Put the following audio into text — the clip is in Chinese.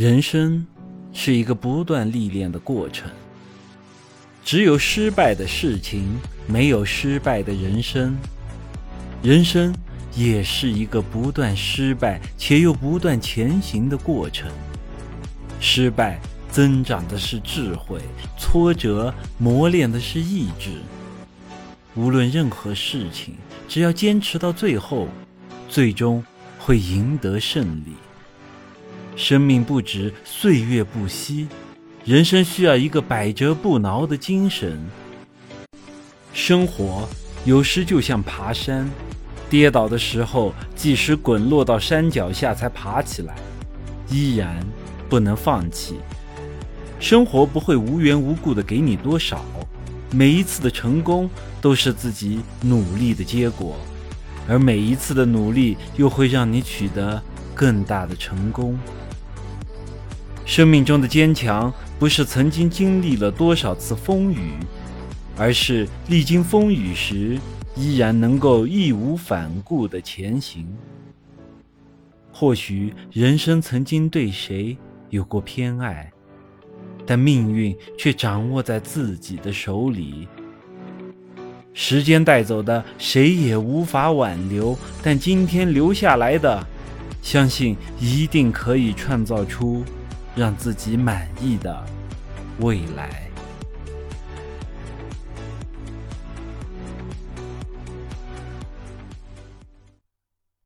人生是一个不断历练的过程，只有失败的事情，没有失败的人生。人生也是一个不断失败且又不断前行的过程。失败增长的是智慧，挫折磨练的是意志。无论任何事情，只要坚持到最后，最终会赢得胜利。生命不止，岁月不息，人生需要一个百折不挠的精神。生活有时就像爬山，跌倒的时候，即使滚落到山脚下才爬起来，依然不能放弃。生活不会无缘无故的给你多少，每一次的成功都是自己努力的结果，而每一次的努力又会让你取得更大的成功。生命中的坚强，不是曾经经历了多少次风雨，而是历经风雨时，依然能够义无反顾的前行。或许人生曾经对谁有过偏爱，但命运却掌握在自己的手里。时间带走的，谁也无法挽留，但今天留下来的，相信一定可以创造出。让自己满意的未来。